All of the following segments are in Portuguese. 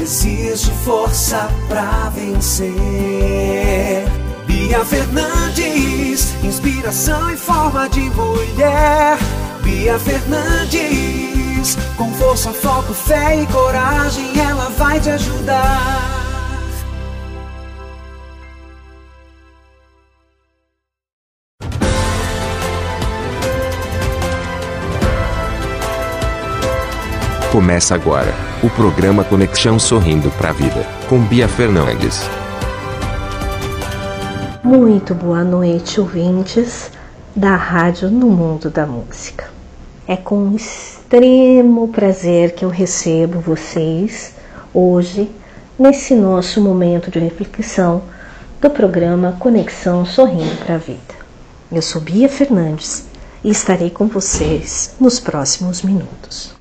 Existe força pra vencer. Bia Fernandes, inspiração em forma de mulher. Bia Fernandes, com força, foco, fé e coragem, ela vai te ajudar. Começa agora o programa Conexão Sorrindo para a Vida, com Bia Fernandes. Muito boa noite, ouvintes da Rádio no Mundo da Música. É com extremo prazer que eu recebo vocês hoje nesse nosso momento de reflexão do programa Conexão Sorrindo para a Vida. Eu sou Bia Fernandes e estarei com vocês nos próximos minutos.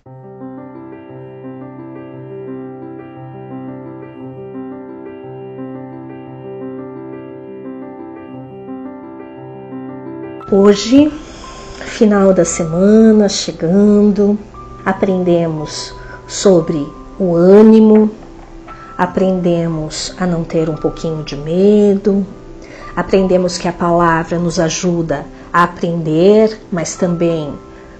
Hoje, final da semana chegando, aprendemos sobre o ânimo, aprendemos a não ter um pouquinho de medo, aprendemos que a palavra nos ajuda a aprender, mas também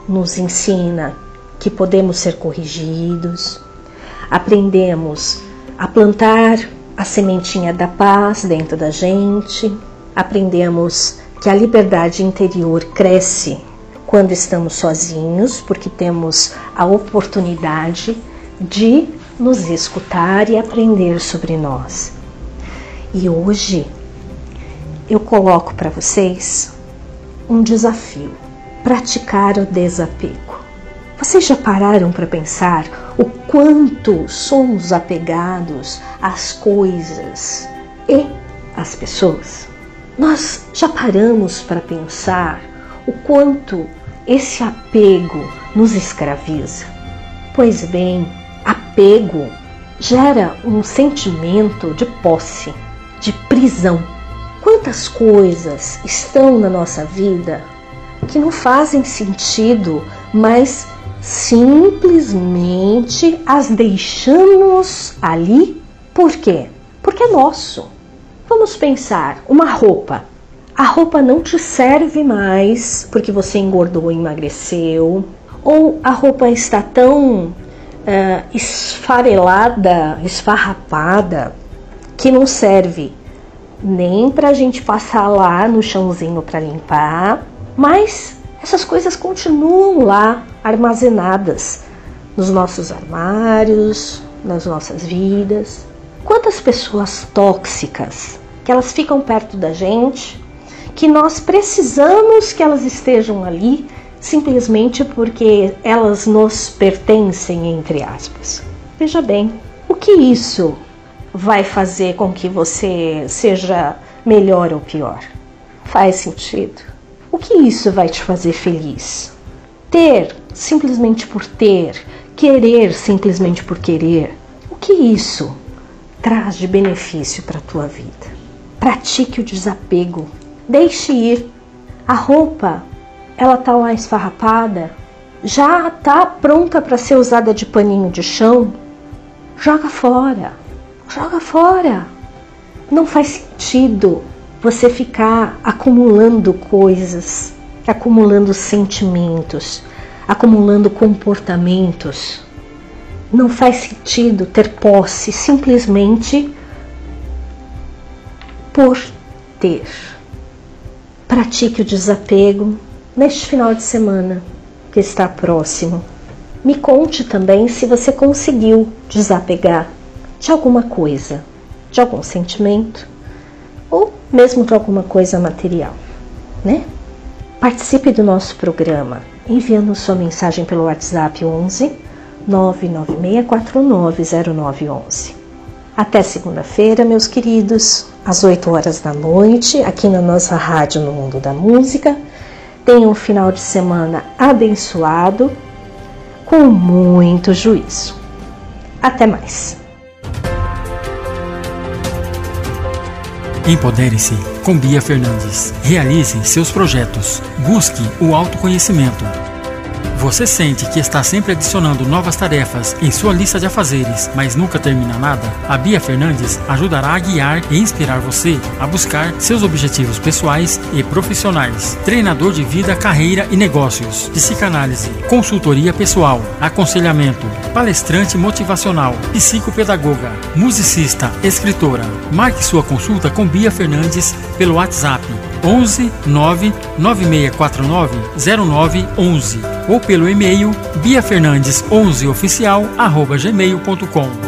nos ensina que podemos ser corrigidos. Aprendemos a plantar a sementinha da paz dentro da gente, aprendemos que a liberdade interior cresce quando estamos sozinhos, porque temos a oportunidade de nos escutar e aprender sobre nós. E hoje eu coloco para vocês um desafio: praticar o desapego. Vocês já pararam para pensar o quanto somos apegados às coisas e às pessoas? Nós já paramos para pensar o quanto esse apego nos escraviza? Pois bem, apego gera um sentimento de posse, de prisão. Quantas coisas estão na nossa vida que não fazem sentido, mas simplesmente as deixamos ali? Por quê? Porque é nosso. Vamos pensar, uma roupa. A roupa não te serve mais porque você engordou ou emagreceu, ou a roupa está tão uh, esfarelada, esfarrapada, que não serve nem para a gente passar lá no chãozinho para limpar, mas essas coisas continuam lá armazenadas nos nossos armários, nas nossas vidas. Quantas pessoas tóxicas que elas ficam perto da gente, que nós precisamos que elas estejam ali simplesmente porque elas nos pertencem, entre aspas. Veja bem, o que isso vai fazer com que você seja melhor ou pior? Faz sentido? O que isso vai te fazer feliz? Ter simplesmente por ter, querer simplesmente por querer, o que isso traz de benefício para a tua vida. Pratique o desapego. Deixe ir. A roupa, ela tá lá esfarrapada, já tá pronta para ser usada de paninho de chão. Joga fora. Joga fora. Não faz sentido você ficar acumulando coisas, acumulando sentimentos, acumulando comportamentos não faz sentido ter posse simplesmente por ter. Pratique o desapego neste final de semana que está próximo. Me conte também se você conseguiu desapegar de alguma coisa, de algum sentimento ou mesmo de alguma coisa material, né? Participe do nosso programa enviando sua mensagem pelo WhatsApp 11 996490911. Até segunda-feira, meus queridos, às 8 horas da noite, aqui na nossa rádio no Mundo da Música. Tenham um final de semana abençoado, com muito juízo. Até mais. Empodere-se com Bia Fernandes. Realize seus projetos. Busque o autoconhecimento. Você sente que está sempre adicionando novas tarefas em sua lista de afazeres, mas nunca termina nada? A Bia Fernandes ajudará a guiar e inspirar você a buscar seus objetivos pessoais e profissionais. Treinador de vida, carreira e negócios, psicanálise, consultoria pessoal, aconselhamento, palestrante motivacional, psicopedagoga, musicista, escritora. Marque sua consulta com Bia Fernandes pelo WhatsApp 11 9 9649 0911 ou pelo e-mail biafernandes11oficial@gmail.com.